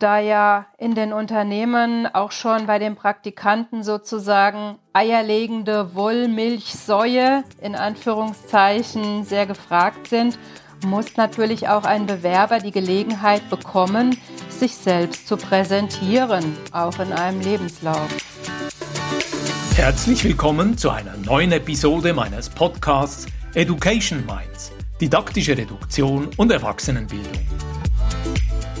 da ja in den Unternehmen auch schon bei den Praktikanten sozusagen eierlegende Wollmilchsäue in Anführungszeichen sehr gefragt sind, muss natürlich auch ein Bewerber die Gelegenheit bekommen, sich selbst zu präsentieren, auch in einem Lebenslauf. Herzlich willkommen zu einer neuen Episode meines Podcasts Education Minds, didaktische Reduktion und Erwachsenenbildung.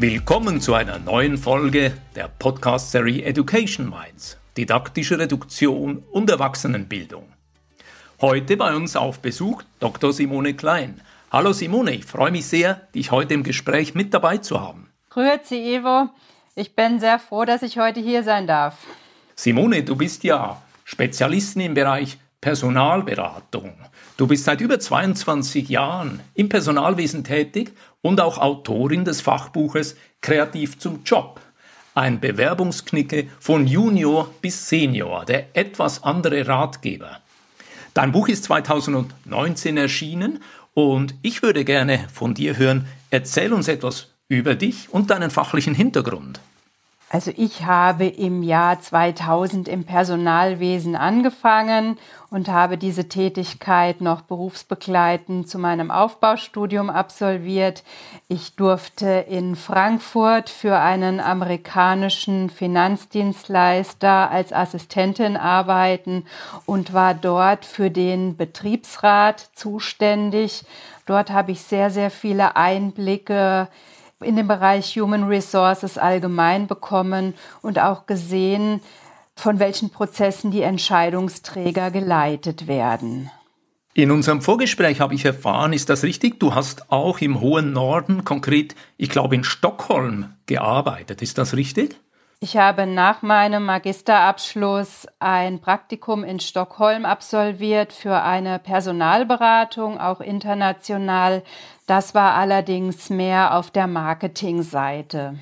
Willkommen zu einer neuen Folge der Podcast-Serie Education Minds, didaktische Reduktion und Erwachsenenbildung. Heute bei uns auf Besuch Dr. Simone Klein. Hallo Simone, ich freue mich sehr, dich heute im Gespräch mit dabei zu haben. Grüezi, Evo. Ich bin sehr froh, dass ich heute hier sein darf. Simone, du bist ja Spezialistin im Bereich Personalberatung. Du bist seit über 22 Jahren im Personalwesen tätig und auch Autorin des Fachbuches Kreativ zum Job. Ein Bewerbungsknicke von Junior bis Senior, der etwas andere Ratgeber. Dein Buch ist 2019 erschienen und ich würde gerne von dir hören, erzähl uns etwas über dich und deinen fachlichen Hintergrund. Also ich habe im Jahr 2000 im Personalwesen angefangen und habe diese Tätigkeit noch berufsbegleitend zu meinem Aufbaustudium absolviert. Ich durfte in Frankfurt für einen amerikanischen Finanzdienstleister als Assistentin arbeiten und war dort für den Betriebsrat zuständig. Dort habe ich sehr, sehr viele Einblicke in dem Bereich Human Resources allgemein bekommen und auch gesehen, von welchen Prozessen die Entscheidungsträger geleitet werden. In unserem Vorgespräch habe ich erfahren, ist das richtig? Du hast auch im hohen Norden, konkret, ich glaube in Stockholm, gearbeitet. Ist das richtig? Ich habe nach meinem Magisterabschluss ein Praktikum in Stockholm absolviert für eine Personalberatung, auch international. Das war allerdings mehr auf der Marketingseite.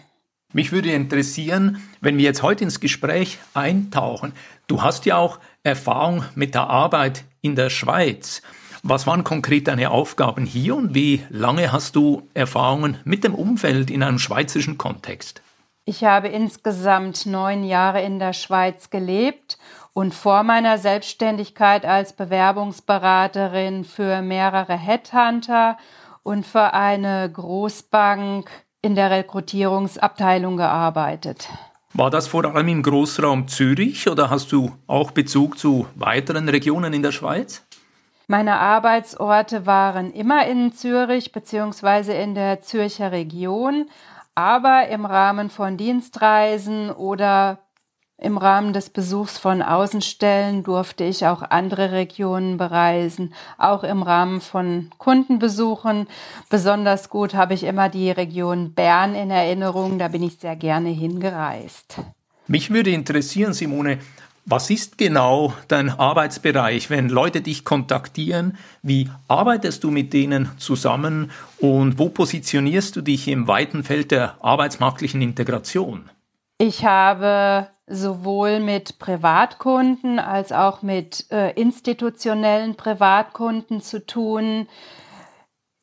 Mich würde interessieren, wenn wir jetzt heute ins Gespräch eintauchen. Du hast ja auch Erfahrung mit der Arbeit in der Schweiz. Was waren konkret deine Aufgaben hier und wie lange hast du Erfahrungen mit dem Umfeld in einem schweizerischen Kontext? Ich habe insgesamt neun Jahre in der Schweiz gelebt und vor meiner Selbstständigkeit als Bewerbungsberaterin für mehrere Headhunter und für eine Großbank in der Rekrutierungsabteilung gearbeitet. War das vor allem im Großraum Zürich oder hast du auch Bezug zu weiteren Regionen in der Schweiz? Meine Arbeitsorte waren immer in Zürich bzw. in der Zürcher Region, aber im Rahmen von Dienstreisen oder im Rahmen des Besuchs von Außenstellen durfte ich auch andere Regionen bereisen, auch im Rahmen von Kundenbesuchen. Besonders gut habe ich immer die Region Bern in Erinnerung, da bin ich sehr gerne hingereist. Mich würde interessieren, Simone, was ist genau dein Arbeitsbereich, wenn Leute dich kontaktieren? Wie arbeitest du mit denen zusammen und wo positionierst du dich im weiten Feld der arbeitsmarktlichen Integration? Ich habe sowohl mit Privatkunden als auch mit äh, institutionellen Privatkunden zu tun.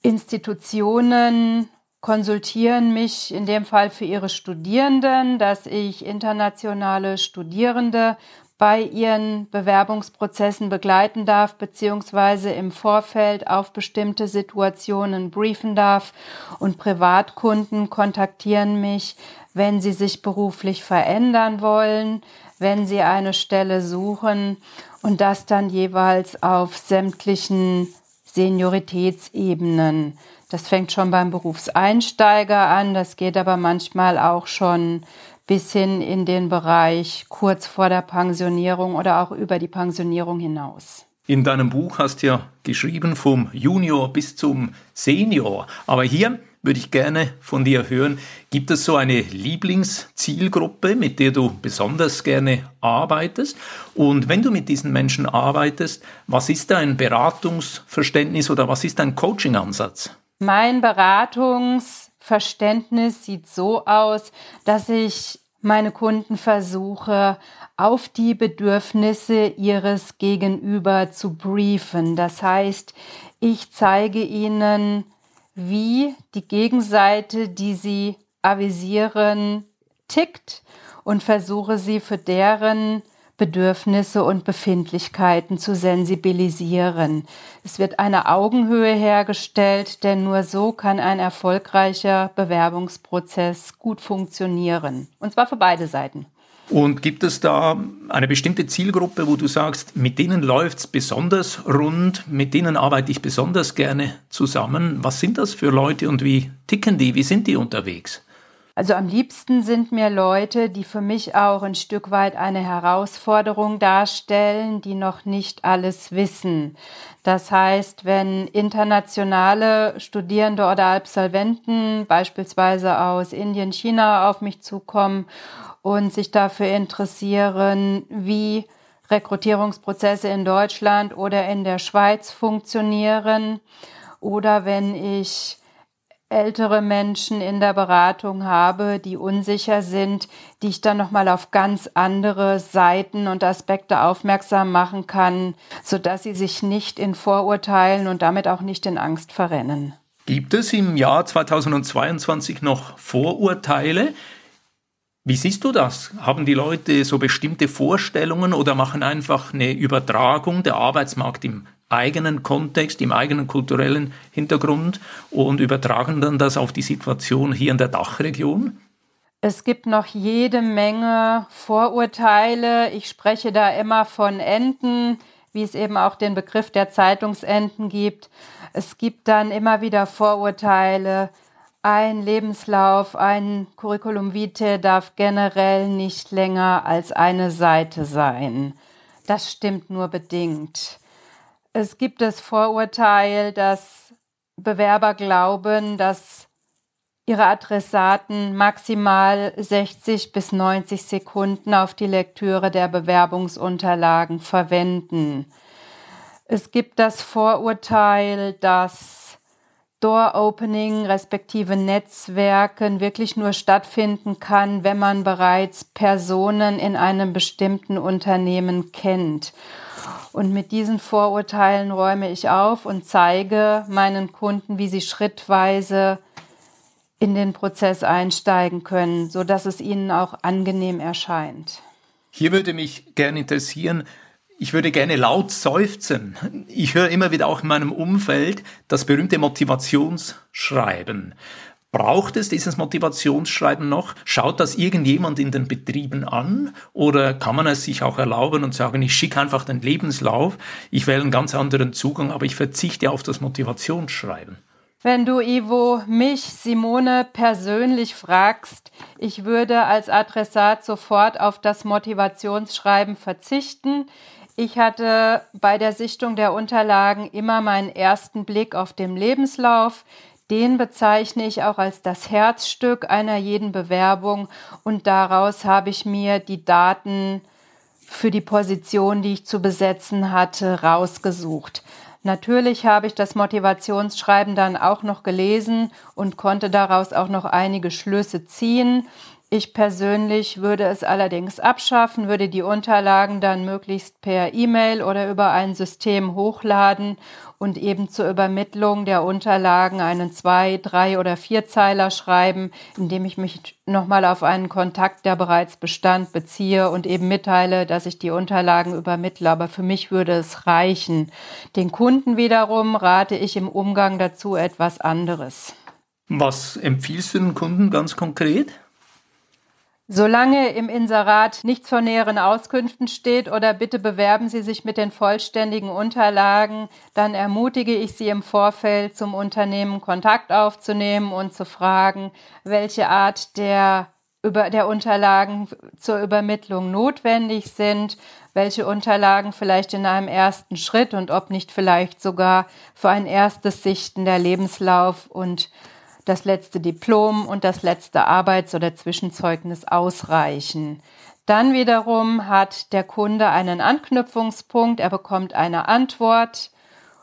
Institutionen konsultieren mich in dem Fall für ihre Studierenden, dass ich internationale Studierende bei ihren Bewerbungsprozessen begleiten darf, beziehungsweise im Vorfeld auf bestimmte Situationen briefen darf. Und Privatkunden kontaktieren mich, wenn sie sich beruflich verändern wollen, wenn sie eine Stelle suchen und das dann jeweils auf sämtlichen Senioritätsebenen. Das fängt schon beim Berufseinsteiger an, das geht aber manchmal auch schon bis hin in den Bereich kurz vor der Pensionierung oder auch über die Pensionierung hinaus. In deinem Buch hast du ja geschrieben vom Junior bis zum Senior. Aber hier würde ich gerne von dir hören, gibt es so eine Lieblingszielgruppe, mit der du besonders gerne arbeitest? Und wenn du mit diesen Menschen arbeitest, was ist dein Beratungsverständnis oder was ist dein Coaching-Ansatz? Mein Beratungsverständnis sieht so aus, dass ich meine Kunden versuche, auf die Bedürfnisse ihres Gegenüber zu briefen. Das heißt, ich zeige ihnen, wie die Gegenseite, die sie avisieren, tickt und versuche sie für deren Bedürfnisse und Befindlichkeiten zu sensibilisieren. Es wird eine Augenhöhe hergestellt, denn nur so kann ein erfolgreicher Bewerbungsprozess gut funktionieren. Und zwar für beide Seiten. Und gibt es da eine bestimmte Zielgruppe, wo du sagst, mit denen läuft es besonders rund, mit denen arbeite ich besonders gerne zusammen? Was sind das für Leute und wie ticken die? Wie sind die unterwegs? Also am liebsten sind mir Leute, die für mich auch ein Stück weit eine Herausforderung darstellen, die noch nicht alles wissen. Das heißt, wenn internationale Studierende oder Absolventen beispielsweise aus Indien, China auf mich zukommen und sich dafür interessieren, wie Rekrutierungsprozesse in Deutschland oder in der Schweiz funktionieren oder wenn ich ältere Menschen in der Beratung habe, die unsicher sind, die ich dann nochmal auf ganz andere Seiten und Aspekte aufmerksam machen kann, sodass sie sich nicht in Vorurteilen und damit auch nicht in Angst verrennen. Gibt es im Jahr 2022 noch Vorurteile? Wie siehst du das? Haben die Leute so bestimmte Vorstellungen oder machen einfach eine Übertragung der Arbeitsmarkt im eigenen Kontext, im eigenen kulturellen Hintergrund und übertragen dann das auf die Situation hier in der Dachregion? Es gibt noch jede Menge Vorurteile. Ich spreche da immer von Enten, wie es eben auch den Begriff der Zeitungsenten gibt. Es gibt dann immer wieder Vorurteile. Ein Lebenslauf, ein Curriculum vitae darf generell nicht länger als eine Seite sein. Das stimmt nur bedingt. Es gibt das Vorurteil, dass Bewerber glauben, dass ihre Adressaten maximal 60 bis 90 Sekunden auf die Lektüre der Bewerbungsunterlagen verwenden. Es gibt das Vorurteil, dass Door-Opening respektive Netzwerken wirklich nur stattfinden kann, wenn man bereits Personen in einem bestimmten Unternehmen kennt. Und mit diesen Vorurteilen räume ich auf und zeige meinen Kunden, wie sie schrittweise in den Prozess einsteigen können, so dass es ihnen auch angenehm erscheint. Hier würde mich gerne interessieren, ich würde gerne laut seufzen. Ich höre immer wieder auch in meinem Umfeld das berühmte Motivationsschreiben. Braucht es dieses Motivationsschreiben noch? Schaut das irgendjemand in den Betrieben an? Oder kann man es sich auch erlauben und sagen, ich schicke einfach den Lebenslauf, ich wähle einen ganz anderen Zugang, aber ich verzichte auf das Motivationsschreiben? Wenn du, Ivo, mich, Simone, persönlich fragst, ich würde als Adressat sofort auf das Motivationsschreiben verzichten. Ich hatte bei der Sichtung der Unterlagen immer meinen ersten Blick auf den Lebenslauf den bezeichne ich auch als das Herzstück einer jeden Bewerbung und daraus habe ich mir die Daten für die Position, die ich zu besetzen hatte, rausgesucht. Natürlich habe ich das Motivationsschreiben dann auch noch gelesen und konnte daraus auch noch einige Schlüsse ziehen. Ich persönlich würde es allerdings abschaffen, würde die Unterlagen dann möglichst per E-Mail oder über ein System hochladen und eben zur Übermittlung der Unterlagen einen zwei, drei oder vierzeiler schreiben, indem ich mich nochmal auf einen Kontakt, der bereits bestand, beziehe und eben mitteile, dass ich die Unterlagen übermittle. Aber für mich würde es reichen. Den Kunden wiederum rate ich im Umgang dazu etwas anderes. Was empfiehlst du den Kunden ganz konkret? Solange im Inserat nichts von näheren Auskünften steht oder bitte bewerben Sie sich mit den vollständigen Unterlagen, dann ermutige ich Sie im Vorfeld zum Unternehmen Kontakt aufzunehmen und zu fragen, welche Art der über der Unterlagen zur Übermittlung notwendig sind, welche Unterlagen vielleicht in einem ersten Schritt und ob nicht vielleicht sogar für ein erstes Sichten der Lebenslauf und das letzte Diplom und das letzte Arbeits- oder Zwischenzeugnis ausreichen. Dann wiederum hat der Kunde einen Anknüpfungspunkt, er bekommt eine Antwort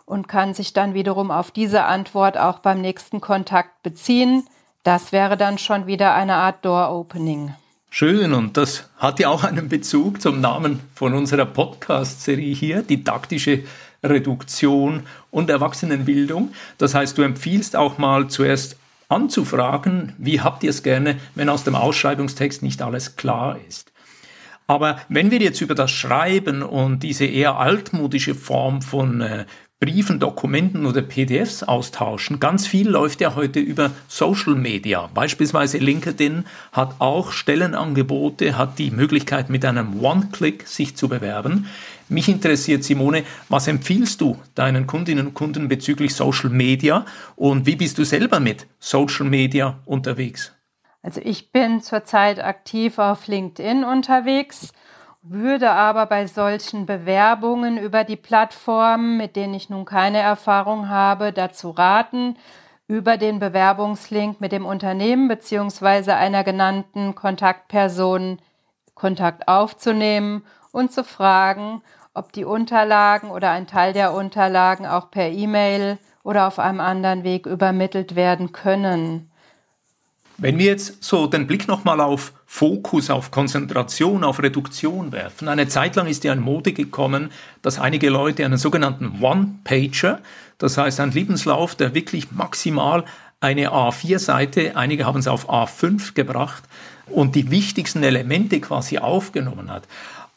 und kann sich dann wiederum auf diese Antwort auch beim nächsten Kontakt beziehen. Das wäre dann schon wieder eine Art Door-Opening. Schön, und das hat ja auch einen Bezug zum Namen von unserer Podcast-Serie hier, didaktische Reduktion und Erwachsenenbildung. Das heißt, du empfiehlst auch mal zuerst anzufragen, wie habt ihr es gerne, wenn aus dem Ausschreibungstext nicht alles klar ist. Aber wenn wir jetzt über das Schreiben und diese eher altmodische Form von äh, Briefen, Dokumenten oder PDFs austauschen. Ganz viel läuft ja heute über Social Media. Beispielsweise LinkedIn hat auch Stellenangebote, hat die Möglichkeit mit einem One-Click sich zu bewerben. Mich interessiert, Simone, was empfiehlst du deinen Kundinnen und Kunden bezüglich Social Media und wie bist du selber mit Social Media unterwegs? Also ich bin zurzeit aktiv auf LinkedIn unterwegs würde aber bei solchen Bewerbungen über die Plattformen, mit denen ich nun keine Erfahrung habe, dazu raten, über den Bewerbungslink mit dem Unternehmen bzw. einer genannten Kontaktperson Kontakt aufzunehmen und zu fragen, ob die Unterlagen oder ein Teil der Unterlagen auch per E-Mail oder auf einem anderen Weg übermittelt werden können. Wenn wir jetzt so den Blick nochmal auf Fokus, auf Konzentration, auf Reduktion werfen. Eine Zeit lang ist ja in Mode gekommen, dass einige Leute einen sogenannten One-Pager, das heißt ein Lebenslauf, der wirklich maximal eine A4-Seite, einige haben es auf A5 gebracht und die wichtigsten Elemente quasi aufgenommen hat.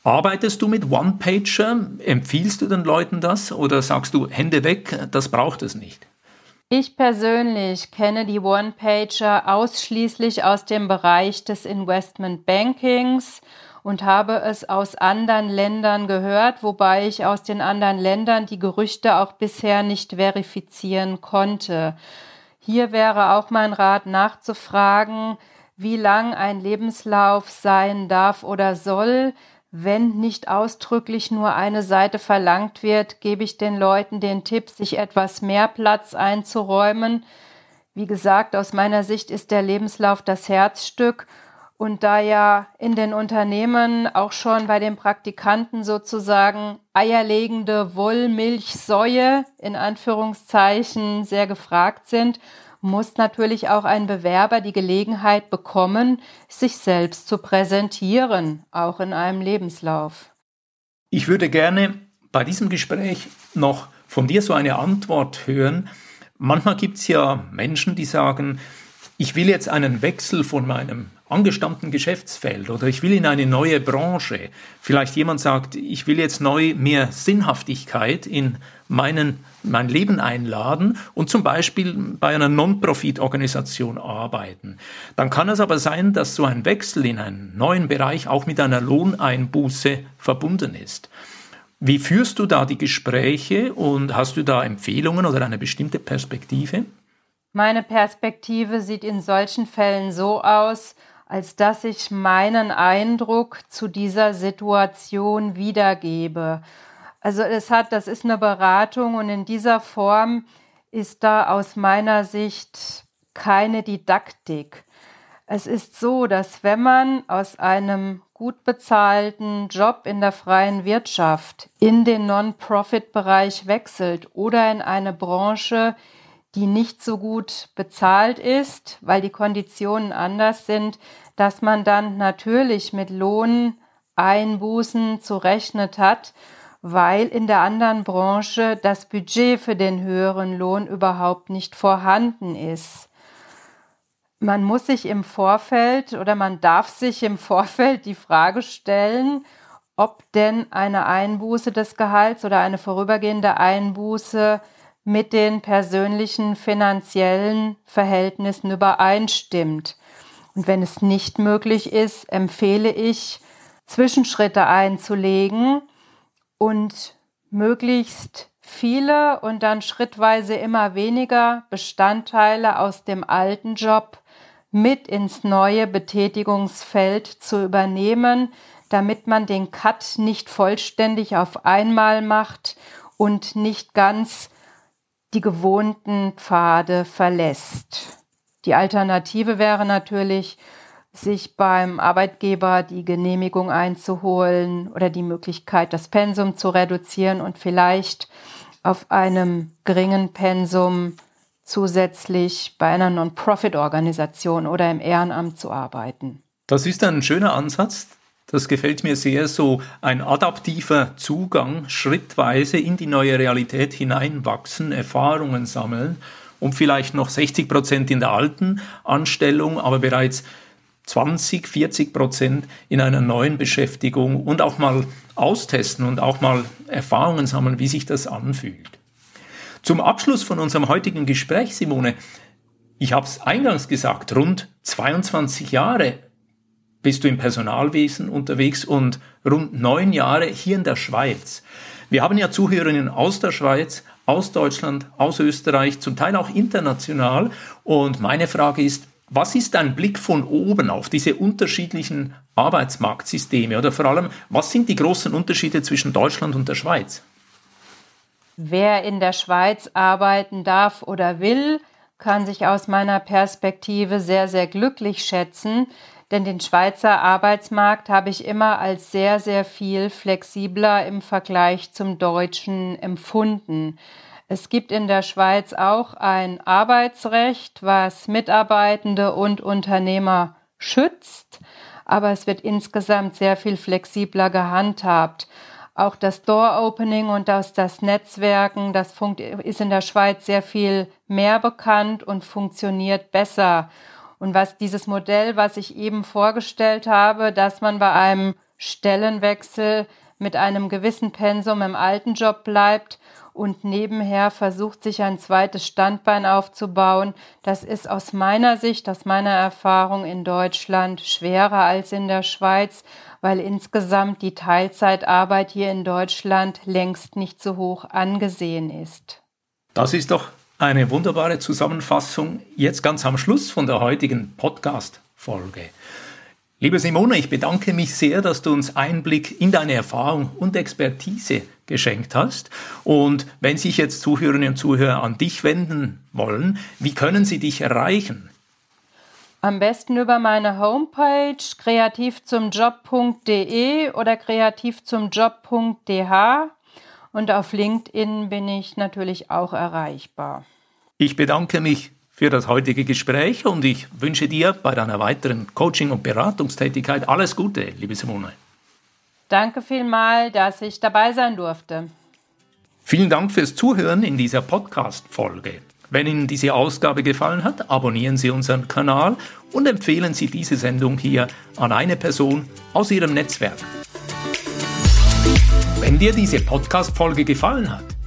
Arbeitest du mit One-Pager? Empfiehlst du den Leuten das oder sagst du Hände weg, das braucht es nicht? Ich persönlich kenne die One-Pager ausschließlich aus dem Bereich des Investment Bankings und habe es aus anderen Ländern gehört, wobei ich aus den anderen Ländern die Gerüchte auch bisher nicht verifizieren konnte. Hier wäre auch mein Rat nachzufragen, wie lang ein Lebenslauf sein darf oder soll, wenn nicht ausdrücklich nur eine Seite verlangt wird, gebe ich den Leuten den Tipp, sich etwas mehr Platz einzuräumen. Wie gesagt, aus meiner Sicht ist der Lebenslauf das Herzstück. Und da ja in den Unternehmen auch schon bei den Praktikanten sozusagen eierlegende Wollmilchsäue in Anführungszeichen sehr gefragt sind, muss natürlich auch ein Bewerber die Gelegenheit bekommen, sich selbst zu präsentieren, auch in einem Lebenslauf. Ich würde gerne bei diesem Gespräch noch von dir so eine Antwort hören. Manchmal gibt es ja Menschen, die sagen, ich will jetzt einen Wechsel von meinem angestammten Geschäftsfeld oder ich will in eine neue Branche. Vielleicht jemand sagt, ich will jetzt neu mehr Sinnhaftigkeit in meinen, mein Leben einladen und zum Beispiel bei einer Non-Profit-Organisation arbeiten. Dann kann es aber sein, dass so ein Wechsel in einen neuen Bereich auch mit einer Lohneinbuße verbunden ist. Wie führst du da die Gespräche und hast du da Empfehlungen oder eine bestimmte Perspektive? Meine Perspektive sieht in solchen Fällen so aus, als dass ich meinen Eindruck zu dieser Situation wiedergebe. Also es hat, das ist eine Beratung und in dieser Form ist da aus meiner Sicht keine Didaktik. Es ist so, dass wenn man aus einem gut bezahlten Job in der freien Wirtschaft in den Non-Profit-Bereich wechselt oder in eine Branche, die nicht so gut bezahlt ist, weil die Konditionen anders sind, dass man dann natürlich mit Lohneinbußen zu rechnet hat weil in der anderen Branche das Budget für den höheren Lohn überhaupt nicht vorhanden ist. Man muss sich im Vorfeld oder man darf sich im Vorfeld die Frage stellen, ob denn eine Einbuße des Gehalts oder eine vorübergehende Einbuße mit den persönlichen finanziellen Verhältnissen übereinstimmt. Und wenn es nicht möglich ist, empfehle ich, Zwischenschritte einzulegen, und möglichst viele und dann schrittweise immer weniger Bestandteile aus dem alten Job mit ins neue Betätigungsfeld zu übernehmen, damit man den Cut nicht vollständig auf einmal macht und nicht ganz die gewohnten Pfade verlässt. Die Alternative wäre natürlich, sich beim Arbeitgeber die Genehmigung einzuholen oder die Möglichkeit, das Pensum zu reduzieren und vielleicht auf einem geringen Pensum zusätzlich bei einer Non-Profit-Organisation oder im Ehrenamt zu arbeiten. Das ist ein schöner Ansatz. Das gefällt mir sehr, so ein adaptiver Zugang, schrittweise in die neue Realität hineinwachsen, Erfahrungen sammeln und vielleicht noch 60 Prozent in der alten Anstellung, aber bereits 20, 40 Prozent in einer neuen Beschäftigung und auch mal austesten und auch mal Erfahrungen sammeln, wie sich das anfühlt. Zum Abschluss von unserem heutigen Gespräch, Simone, ich habe es eingangs gesagt, rund 22 Jahre bist du im Personalwesen unterwegs und rund neun Jahre hier in der Schweiz. Wir haben ja Zuhörerinnen aus der Schweiz, aus Deutschland, aus Österreich, zum Teil auch international. Und meine Frage ist, was ist dein Blick von oben auf diese unterschiedlichen Arbeitsmarktsysteme oder vor allem, was sind die großen Unterschiede zwischen Deutschland und der Schweiz? Wer in der Schweiz arbeiten darf oder will, kann sich aus meiner Perspektive sehr, sehr glücklich schätzen, denn den Schweizer Arbeitsmarkt habe ich immer als sehr, sehr viel flexibler im Vergleich zum deutschen empfunden. Es gibt in der Schweiz auch ein Arbeitsrecht, was Mitarbeitende und Unternehmer schützt, aber es wird insgesamt sehr viel flexibler gehandhabt. Auch das Door-Opening und das, das Netzwerken, das ist in der Schweiz sehr viel mehr bekannt und funktioniert besser. Und was dieses Modell, was ich eben vorgestellt habe, dass man bei einem Stellenwechsel mit einem gewissen Pensum im alten Job bleibt und nebenher versucht, sich ein zweites Standbein aufzubauen. Das ist aus meiner Sicht, aus meiner Erfahrung in Deutschland schwerer als in der Schweiz, weil insgesamt die Teilzeitarbeit hier in Deutschland längst nicht so hoch angesehen ist. Das ist doch eine wunderbare Zusammenfassung jetzt ganz am Schluss von der heutigen Podcast-Folge. Liebe Simone, ich bedanke mich sehr, dass du uns Einblick in deine Erfahrung und Expertise geschenkt hast. Und wenn sich jetzt Zuhörerinnen und Zuhörer an dich wenden wollen, wie können sie dich erreichen? Am besten über meine Homepage kreativzumjob.de oder kreativzumjob.dh und auf LinkedIn bin ich natürlich auch erreichbar. Ich bedanke mich für das heutige Gespräch und ich wünsche dir bei deiner weiteren Coaching- und Beratungstätigkeit alles Gute, liebe Simone. Danke vielmals, dass ich dabei sein durfte. Vielen Dank fürs Zuhören in dieser Podcast-Folge. Wenn Ihnen diese Ausgabe gefallen hat, abonnieren Sie unseren Kanal und empfehlen Sie diese Sendung hier an eine Person aus Ihrem Netzwerk. Wenn dir diese Podcast-Folge gefallen hat,